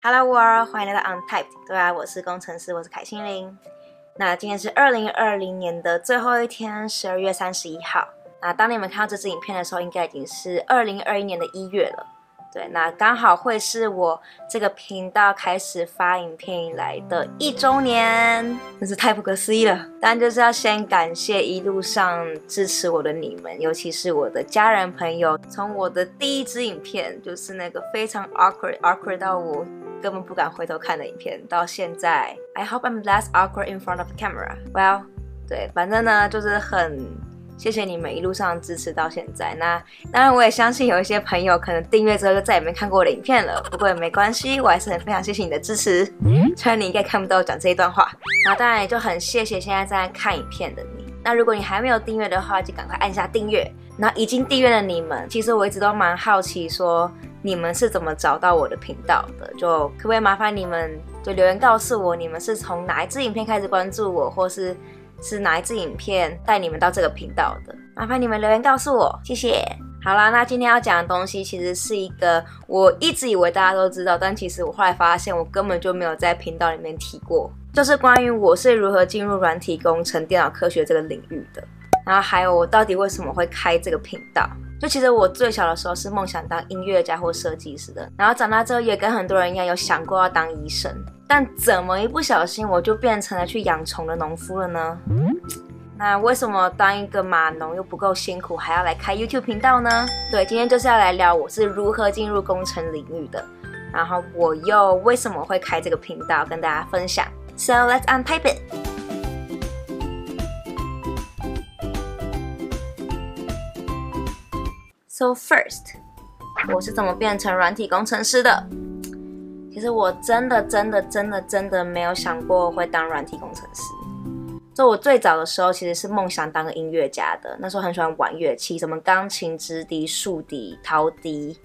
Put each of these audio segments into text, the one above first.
Hello World，欢迎来到 Untyped。对啊，我是工程师，我是凯心凌。那今天是二零二零年的最后一天，十二月三十一号。那当你们看到这支影片的时候，应该已经是二零二一年的一月了。对，那刚好会是我这个频道开始发影片以来的一周年，真是太不可思议了。当然就是要先感谢一路上支持我的你们，尤其是我的家人朋友。从我的第一支影片，就是那个非常 awkward awkward 到我根本不敢回头看的影片，到现在，I hope I'm less awkward in front of the camera. Well，对，反正呢就是很。谢谢你们一路上支持到现在。那当然，我也相信有一些朋友可能订阅之后就再也没看过我的影片了。不过也没关系，我还是很非常谢谢你的支持。虽然你应该看不到我讲这一段话。然后当然也就很谢谢现在正在看影片的你。那如果你还没有订阅的话，就赶快按下订阅。那已经订阅的你们，其实我一直都蛮好奇，说你们是怎么找到我的频道的？就可不可以麻烦你们就留言告诉我，你们是从哪一支影片开始关注我，或是？是哪一支影片带你们到这个频道的？麻烦你们留言告诉我，谢谢。好啦，那今天要讲的东西其实是一个我一直以为大家都知道，但其实我后来发现我根本就没有在频道里面提过，就是关于我是如何进入软体工程、电脑科学这个领域的。然后还有我到底为什么会开这个频道？就其实我最小的时候是梦想当音乐家或设计师的，然后长大之后也跟很多人一样有想过要当医生。但怎么一不小心我就变成了去养虫的农夫了呢？那为什么当一个码农又不够辛苦，还要来开 YouTube 频道呢？对，今天就是要来聊我是如何进入工程领域的，然后我又为什么会开这个频道跟大家分享。So let's untype it. So first，我是怎么变成软体工程师的？其实我真的真的真的真的没有想过会当软体工程师。就我最早的时候，其实是梦想当个音乐家的。那时候很喜欢玩乐器，什么钢琴、直笛、竖笛、陶笛，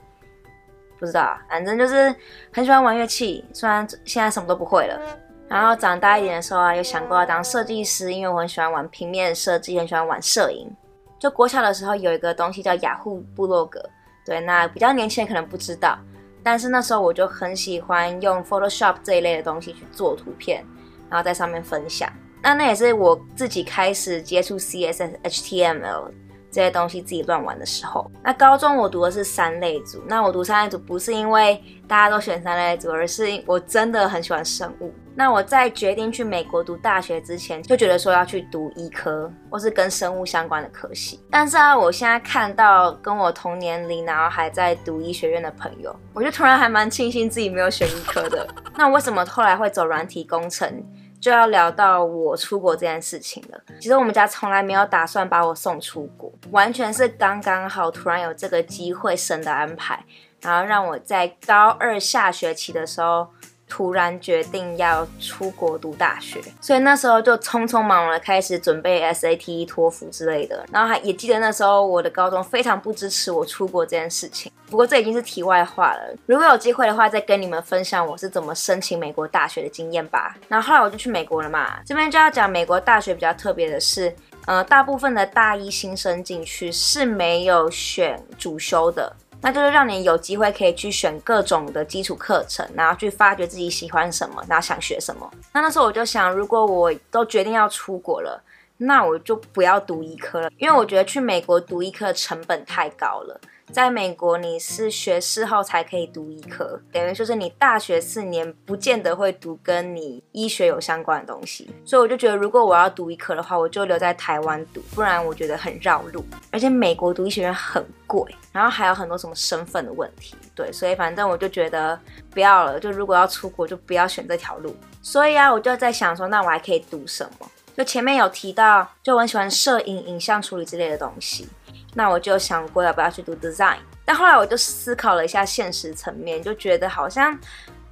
不知道，反正就是很喜欢玩乐器。虽然现在什么都不会了。然后长大一点的时候啊，有想过要当设计师，因为我很喜欢玩平面设计，很喜欢玩摄影。就国小的时候有一个东西叫雅虎部落格，对，那比较年轻人可能不知道。但是那时候我就很喜欢用 Photoshop 这一类的东西去做图片，然后在上面分享。那那也是我自己开始接触 CSS、HTML 这些东西自己乱玩的时候。那高中我读的是三类组，那我读三类组不是因为大家都选三类组，而是我真的很喜欢生物。那我在决定去美国读大学之前，就觉得说要去读医科或是跟生物相关的科系。但是啊，我现在看到跟我同年龄然后还在读医学院的朋友，我就突然还蛮庆幸自己没有选医科的。那为什么后来会走软体工程？就要聊到我出国这件事情了。其实我们家从来没有打算把我送出国，完全是刚刚好突然有这个机会，神的安排，然后让我在高二下学期的时候。突然决定要出国读大学，所以那时候就匆匆忙忙的开始准备 SAT、托福之类的。然后还也记得那时候我的高中非常不支持我出国这件事情。不过这已经是题外话了。如果有机会的话，再跟你们分享我是怎么申请美国大学的经验吧。然后后来我就去美国了嘛。这边就要讲美国大学比较特别的是，呃，大部分的大一新生进去是没有选主修的。那就是让你有机会可以去选各种的基础课程，然后去发掘自己喜欢什么，然后想学什么。那那时候我就想，如果我都决定要出国了，那我就不要读医科了，因为我觉得去美国读医科成本太高了。在美国，你是学士后才可以读医科，等于就是你大学四年不见得会读跟你医学有相关的东西。所以我就觉得，如果我要读医科的话，我就留在台湾读，不然我觉得很绕路。而且美国读医学院很贵，然后还有很多什么身份的问题。对，所以反正我就觉得不要了。就如果要出国，就不要选这条路。所以啊，我就在想说，那我还可以读什么？就前面有提到，就我很喜欢摄影、影像处理之类的东西。那我就想过要不要去读 design，但后来我就思考了一下现实层面，就觉得好像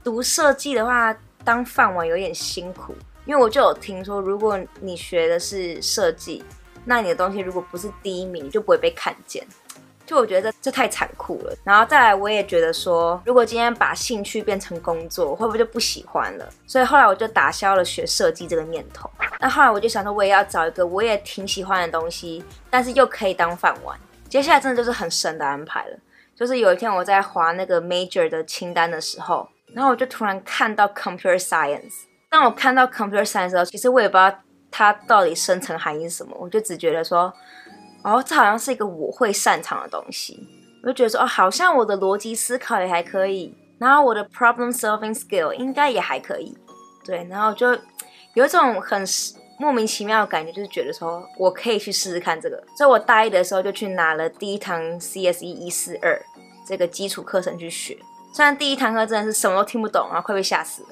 读设计的话当饭碗有点辛苦，因为我就有听说，如果你学的是设计，那你的东西如果不是第一名，你就不会被看见。就我觉得这，太残酷了，然后再来我也觉得说，如果今天把兴趣变成工作，会不会就不喜欢了？所以后来我就打消了学设计这个念头。那后来我就想说，我也要找一个我也挺喜欢的东西，但是又可以当饭碗。接下来真的就是很神的安排了，就是有一天我在划那个 major 的清单的时候，然后我就突然看到 computer science。当我看到 computer science 的时候，其实我也不知道它到底深层含义是什么，我就只觉得说，哦，这好像是一个我会擅长的东西。我就觉得说，哦，好像我的逻辑思考也还可以，然后我的 problem solving skill 应该也还可以。对，然后就有一种很莫名其妙的感觉，就是觉得说我可以去试试看这个。所以我大一的时候就去拿了第一堂 CSE 一四二这个基础课程去学。虽然第一堂课真的是什么都听不懂，然后快被吓死了，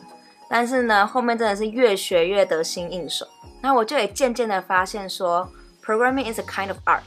但是呢，后面真的是越学越得心应手。然后我就也渐渐的发现说，programming is a kind of art，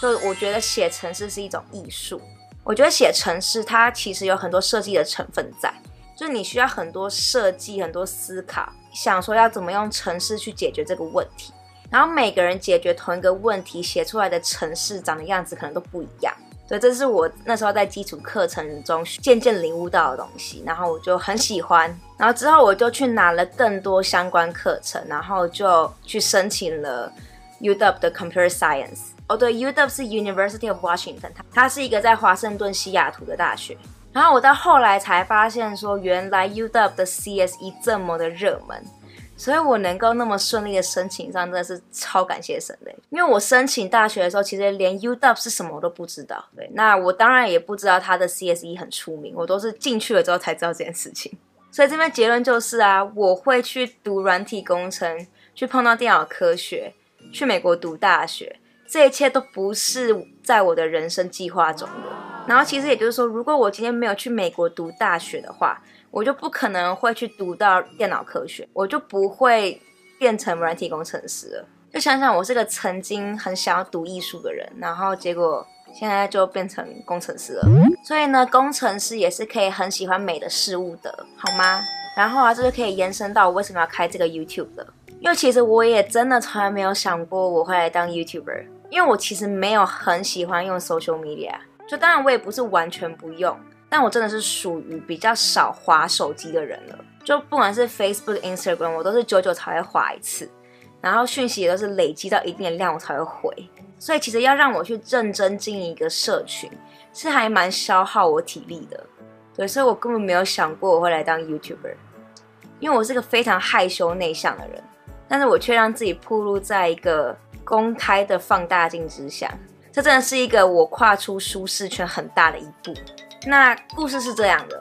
就我觉得写程式是一种艺术。我觉得写程式它其实有很多设计的成分在。就是你需要很多设计、很多思考，想说要怎么用程式去解决这个问题。然后每个人解决同一个问题，写出来的程式长的样子可能都不一样。所以这是我那时候在基础课程中渐渐领悟到的东西。然后我就很喜欢。然后之后我就去拿了更多相关课程，然后就去申请了 UW 的 Computer Science。哦，对，UW 是 University of Washington，它是一个在华盛顿西雅图的大学。然后我到后来才发现，说原来 UW 的 CSE 这么的热门，所以我能够那么顺利的申请上，真的是超感谢神的。因为我申请大学的时候，其实连 UW 是什么我都不知道。对，那我当然也不知道他的 CSE 很出名，我都是进去了之后才知道这件事情。所以这边结论就是啊，我会去读软体工程，去碰到电脑科学，去美国读大学，这一切都不是在我的人生计划中的。然后其实也就是说，如果我今天没有去美国读大学的话，我就不可能会去读到电脑科学，我就不会变成软体工程师了。就想想我是个曾经很想要读艺术的人，然后结果现在就变成工程师了。所以呢，工程师也是可以很喜欢美的事物的，好吗？然后啊，这就可以延伸到我为什么要开这个 YouTube 的，因为其实我也真的从来没有想过我会来当 YouTuber，因为我其实没有很喜欢用 social media。就当然我也不是完全不用，但我真的是属于比较少滑手机的人了。就不管是 Facebook、Instagram，我都是久久才会滑一次，然后讯息也都是累积到一定的量我才会回。所以其实要让我去认真经营一个社群，是还蛮消耗我体力的。对，所以我根本没有想过我会来当 YouTuber，因为我是个非常害羞内向的人，但是我却让自己暴露在一个公开的放大镜之下。这真的是一个我跨出舒适圈很大的一步。那故事是这样的，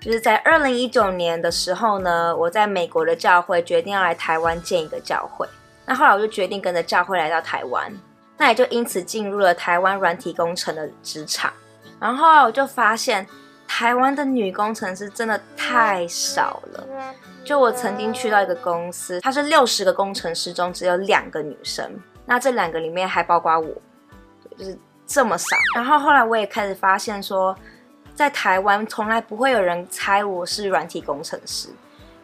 就是在二零一九年的时候呢，我在美国的教会决定要来台湾建一个教会。那后来我就决定跟着教会来到台湾，那也就因此进入了台湾软体工程的职场。然后我就发现，台湾的女工程师真的太少了。就我曾经去到一个公司，它是六十个工程师中只有两个女生，那这两个里面还包括我。就是这么少，然后后来我也开始发现说，在台湾从来不会有人猜我是软体工程师，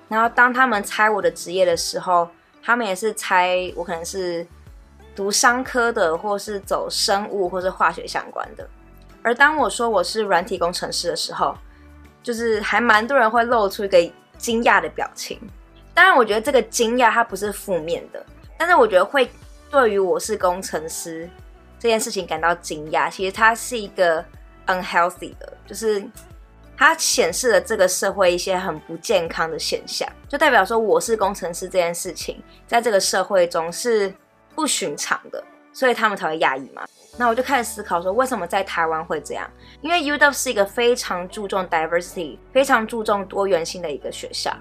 然后当他们猜我的职业的时候，他们也是猜我可能是读商科的，或是走生物或是化学相关的。而当我说我是软体工程师的时候，就是还蛮多人会露出一个惊讶的表情。当然，我觉得这个惊讶它不是负面的，但是我觉得会对于我是工程师。这件事情感到惊讶，其实它是一个 unhealthy 的，就是它显示了这个社会一些很不健康的现象，就代表说我是工程师这件事情在这个社会中是不寻常的，所以他们才会讶异嘛。那我就开始思考说，为什么在台湾会这样？因为 UW 是一个非常注重 diversity、非常注重多元性的一个学校，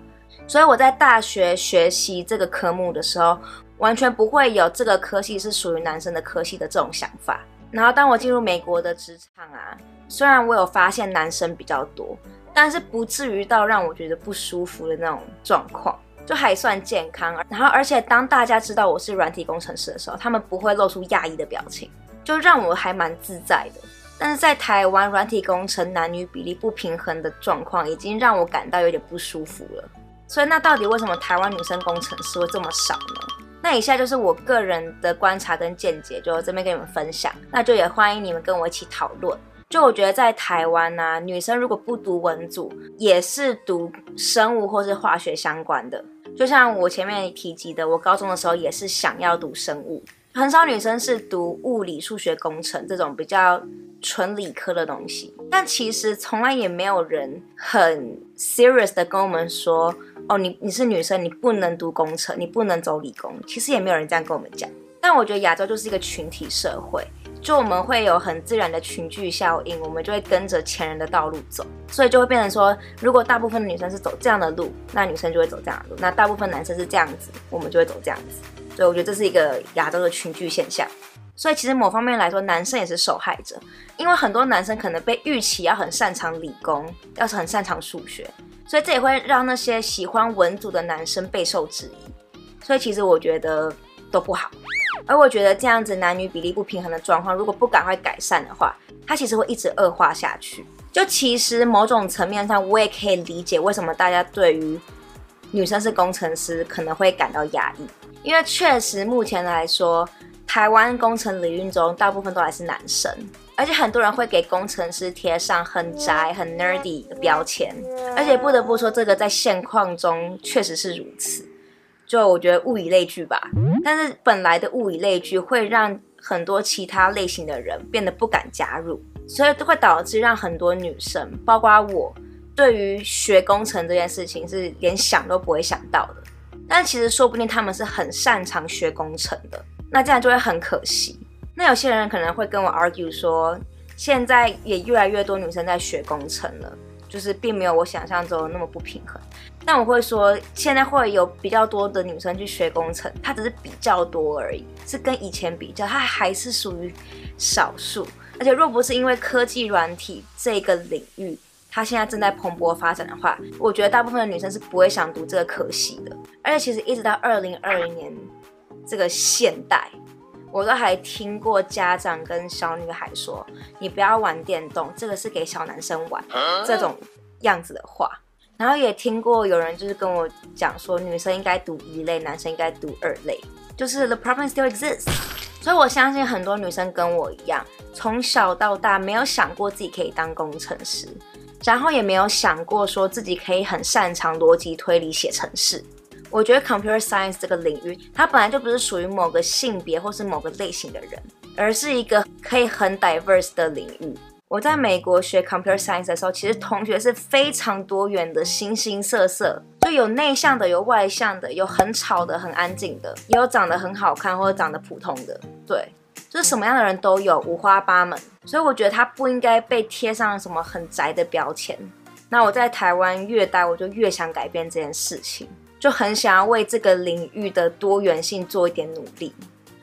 所以我在大学学习这个科目的时候。完全不会有这个科系是属于男生的科系的这种想法。然后当我进入美国的职场啊，虽然我有发现男生比较多，但是不至于到让我觉得不舒服的那种状况，就还算健康。然后而且当大家知道我是软体工程师的时候，他们不会露出讶异的表情，就让我还蛮自在的。但是在台湾，软体工程男女比例不平衡的状况，已经让我感到有点不舒服了。所以那到底为什么台湾女生工程师会这么少呢？那以下就是我个人的观察跟见解，就这边跟你们分享。那就也欢迎你们跟我一起讨论。就我觉得在台湾呢、啊，女生如果不读文组，也是读生物或是化学相关的。就像我前面提及的，我高中的时候也是想要读生物，很少女生是读物理、数学、工程这种比较纯理科的东西。但其实从来也没有人很 serious 的跟我们说，哦，你你是女生，你不能读工程，你不能走理工。其实也没有人这样跟我们讲。但我觉得亚洲就是一个群体社会。就我们会有很自然的群聚效应，我们就会跟着前人的道路走，所以就会变成说，如果大部分的女生是走这样的路，那女生就会走这样的路；那大部分男生是这样子，我们就会走这样子。所以我觉得这是一个亚洲的群聚现象。所以其实某方面来说，男生也是受害者，因为很多男生可能被预期要很擅长理工，要是很擅长数学，所以这也会让那些喜欢文组的男生备受质疑。所以其实我觉得都不好。而我觉得这样子男女比例不平衡的状况，如果不赶快改善的话，它其实会一直恶化下去。就其实某种层面上，我也可以理解为什么大家对于女生是工程师可能会感到压抑，因为确实目前来说，台湾工程领域中大部分都还是男生，而且很多人会给工程师贴上很宅、很 nerdy 的标签，而且不得不说，这个在现况中确实是如此。就我觉得物以类聚吧，但是本来的物以类聚会让很多其他类型的人变得不敢加入，所以都会导致让很多女生，包括我，对于学工程这件事情是连想都不会想到的。但其实说不定他们是很擅长学工程的，那这样就会很可惜。那有些人可能会跟我 argue 说，现在也越来越多女生在学工程了。就是并没有我想象中那么不平衡，但我会说，现在会有比较多的女生去学工程，它只是比较多而已，是跟以前比较，它还是属于少数。而且若不是因为科技软体这个领域，它现在正在蓬勃发展的话，我觉得大部分的女生是不会想读这个科系的。而且其实一直到二零二零年这个现代。我都还听过家长跟小女孩说：“你不要玩电动，这个是给小男生玩。”这种样子的话，然后也听过有人就是跟我讲说，女生应该读一类，男生应该读二类，就是 the problem still exists。所以我相信很多女生跟我一样，从小到大没有想过自己可以当工程师，然后也没有想过说自己可以很擅长逻辑推理写程式。我觉得 computer science 这个领域，它本来就不是属于某个性别或是某个类型的人，而是一个可以很 diverse 的领域。我在美国学 computer science 的时候，其实同学是非常多元的，形形色色，就有内向的，有外向的，有很吵的，很安静的，也有长得很好看或者长得普通的，对，就是什么样的人都有，五花八门。所以我觉得他不应该被贴上什么很宅的标签。那我在台湾越待，我就越想改变这件事情。就很想要为这个领域的多元性做一点努力，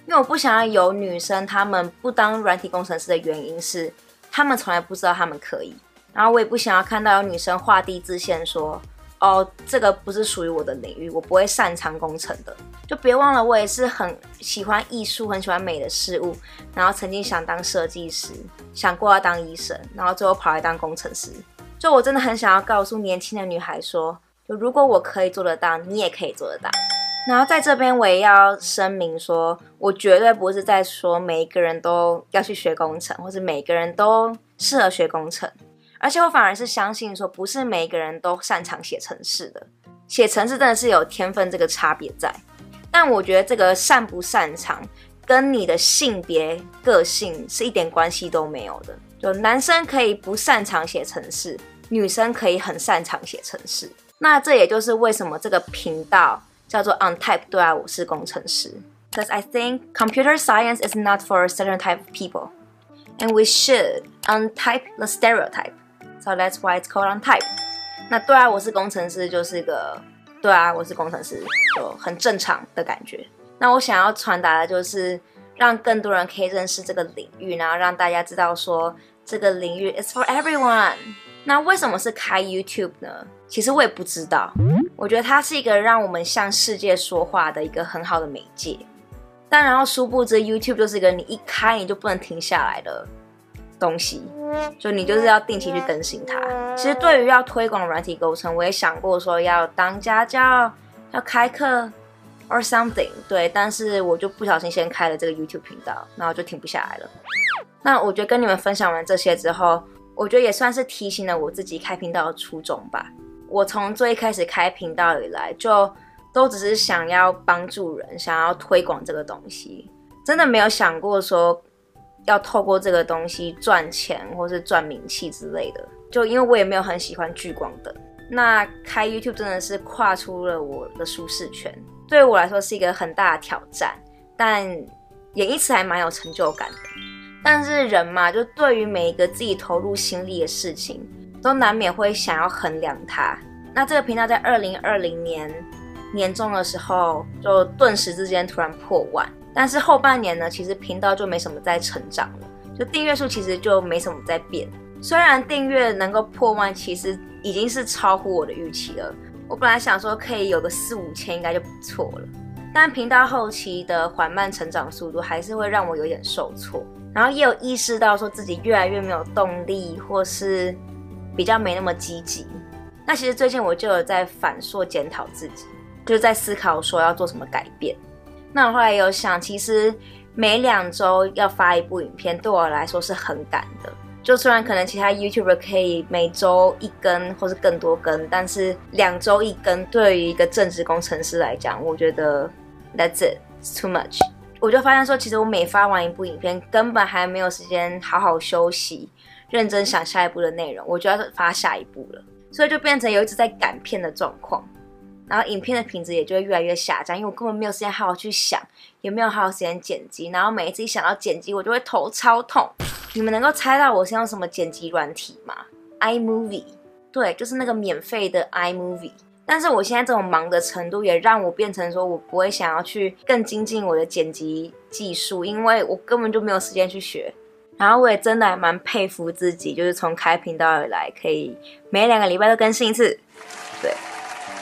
因为我不想要有女生她们不当软体工程师的原因是，他们从来不知道他们可以。然后我也不想要看到有女生画地自限说，哦，这个不是属于我的领域，我不会擅长工程的。就别忘了，我也是很喜欢艺术、很喜欢美的事物，然后曾经想当设计师，想过要当医生，然后最后跑来当工程师。就我真的很想要告诉年轻的女孩说。就如果我可以做得到，你也可以做得到。然后在这边我也要声明说，我绝对不是在说每一个人都要去学工程，或是每个人都适合学工程。而且我反而是相信说，不是每一个人都擅长写程式的，写程式真的是有天分这个差别在。但我觉得这个擅不擅长，跟你的性别、个性是一点关系都没有的。就男生可以不擅长写程式，女生可以很擅长写程式。那这也就是为什么这个频道叫做 Untype 对啊，我是工程师。Cause I think computer science is not for a certain type of people, and we should untype the stereotype. So that's why it's called Untype. 那对啊，我是工程师，就是一个对啊，我是工程师，就很正常的感觉。那我想要传达的就是，让更多人可以认识这个领域，然后让大家知道说，这个领域 is for everyone。那为什么是开 YouTube 呢？其实我也不知道。我觉得它是一个让我们向世界说话的一个很好的媒介。但然后殊不知，YouTube 就是一个你一开你就不能停下来的东西，就你就是要定期去更新它。其实对于要推广软体构成，我也想过说要当家教，要开课，or something。对，但是我就不小心先开了这个 YouTube 频道，然后就停不下来了。那我觉得跟你们分享完这些之后。我觉得也算是提醒了我自己开频道的初衷吧。我从最开始开频道以来，就都只是想要帮助人，想要推广这个东西。真的没有想过说要透过这个东西赚钱或是赚名气之类的。就因为我也没有很喜欢聚光灯，那开 YouTube 真的是跨出了我的舒适圈，对我来说是一个很大的挑战，但也因此还蛮有成就感的。但是人嘛，就对于每一个自己投入心力的事情，都难免会想要衡量它。那这个频道在二零二零年年中的时候，就顿时之间突然破万。但是后半年呢，其实频道就没什么在成长了，就订阅数其实就没什么在变。虽然订阅能够破万，其实已经是超乎我的预期了。我本来想说可以有个四五千，应该就不错了。但频道后期的缓慢成长速度，还是会让我有点受挫。然后也有意识到说自己越来越没有动力，或是比较没那么积极。那其实最近我就有在反溯检讨自己，就是在思考说要做什么改变。那我后来有想，其实每两周要发一部影片，对我来说是很赶的。就虽然可能其他 YouTuber 可以每周一更或是更多更，但是两周一更对于一个正职工程师来讲，我觉得 That's it too much。我就发现说，其实我每发完一部影片，根本还没有时间好好休息，认真想下一步的内容，我就要发下一步了。所以就变成有一直在赶片的状况，然后影片的品质也就会越来越下降，因为我根本没有时间好好去想，也没有好好时间剪辑，然后每一次一想到剪辑，我就会头超痛。你们能够猜到我是用什么剪辑软体吗？iMovie，对，就是那个免费的 iMovie。但是我现在这种忙的程度，也让我变成说我不会想要去更精进我的剪辑技术，因为我根本就没有时间去学。然后我也真的还蛮佩服自己，就是从开频道以来，可以每两个礼拜都更新一次。对，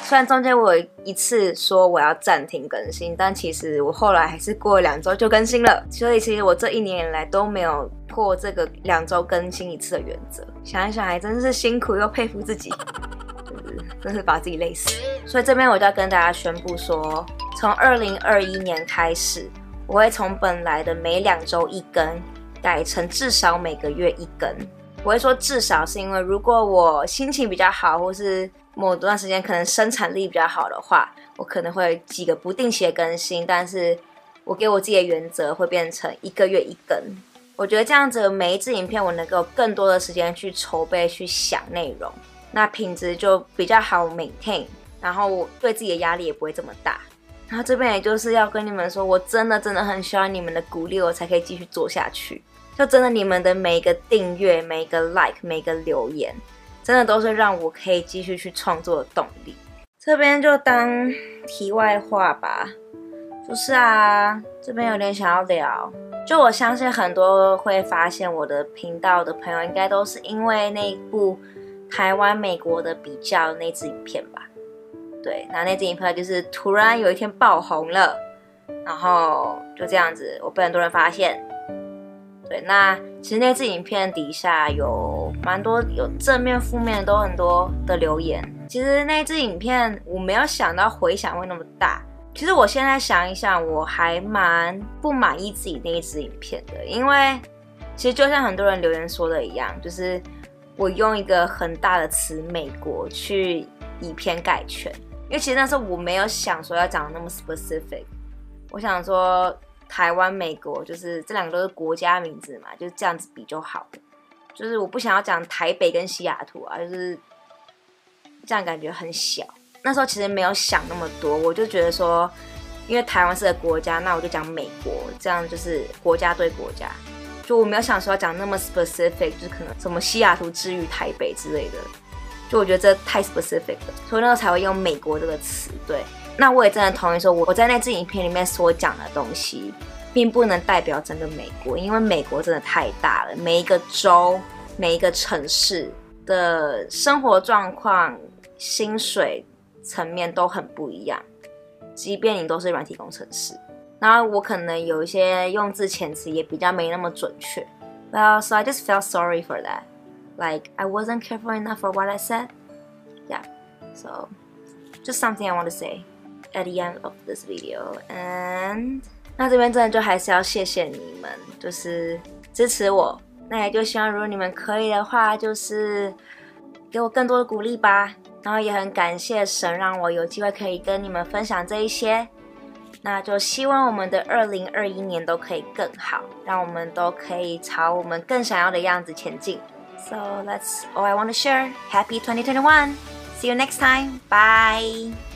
虽然中间我有一次说我要暂停更新，但其实我后来还是过了两周就更新了。所以其实我这一年以来都没有破这个两周更新一次的原则。想一想，还真是辛苦又佩服自己，真是把自己累死。所以这边我就要跟大家宣布说，从二零二一年开始，我会从本来的每两周一更。改成至少每个月一更，我会说至少是因为如果我心情比较好，或是某段时间可能生产力比较好的话，我可能会几个不定期的更新。但是我给我自己的原则会变成一个月一更。我觉得这样子每一支影片我能够更多的时间去筹备、去想内容，那品质就比较好 maintain，然后我对自己的压力也不会这么大。然后这边也就是要跟你们说，我真的真的很需要你们的鼓励，我才可以继续做下去。就真的，你们的每一个订阅、每一个 like、每一个留言，真的都是让我可以继续去创作的动力。这边就当题外话吧。不是啊，这边有点想要聊。就我相信很多会发现我的频道的朋友，应该都是因为那一部台湾美国的比较那支影片吧？对，那那支影片就是突然有一天爆红了，然后就这样子，我被很多人发现。对，那其实那支影片底下有蛮多有正面、负面都很多的留言。其实那支影片我没有想到回响会那么大。其实我现在想一想，我还蛮不满意自己那一支影片的，因为其实就像很多人留言说的一样，就是我用一个很大的词“美国”去以偏概全。因为其实那时候我没有想说要讲的那么 specific，我想说。台湾、美国，就是这两个都是国家名字嘛，就是这样子比就好了。就是我不想要讲台北跟西雅图啊，就是这样感觉很小。那时候其实没有想那么多，我就觉得说，因为台湾是个国家，那我就讲美国，这样就是国家对国家。就我没有想说要讲那么 specific，就是可能什么西雅图之于台北之类的。就我觉得这太 specific 了，所以那时候才会用美国这个词，对。那我也真的同意说，我我在那支影片里面所讲的东西，并不能代表整个美国，因为美国真的太大了，每一个州、每一个城市的生活状况、薪水层面都很不一样。即便你都是软体工程师，然后我可能有一些用字遣词也比较没那么准确。Well, so I just felt sorry for that. Like I wasn't careful enough for what I said. Yeah, so just something I want to say. At the end of this video, and 那这边真的就还是要谢谢你们，就是支持我。那也就希望如果你们可以的话，就是给我更多的鼓励吧。然后也很感谢神让我有机会可以跟你们分享这一些。那就希望我们的二零二一年都可以更好，让我们都可以朝我们更想要的样子前进。So that's all I want to share. Happy 2021. See you next time. Bye.